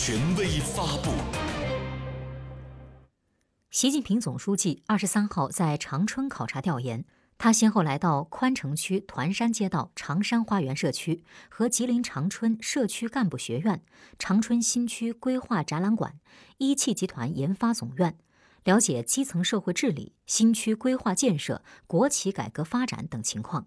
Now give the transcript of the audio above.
权威发布。习近平总书记二十三号在长春考察调研他先后来到宽城区团山街道长山花园社区和吉林长春社区干部学院长春新区规划展览馆一汽集团研发总院了解基层社会治理新区规划建设国企改革发展等情况。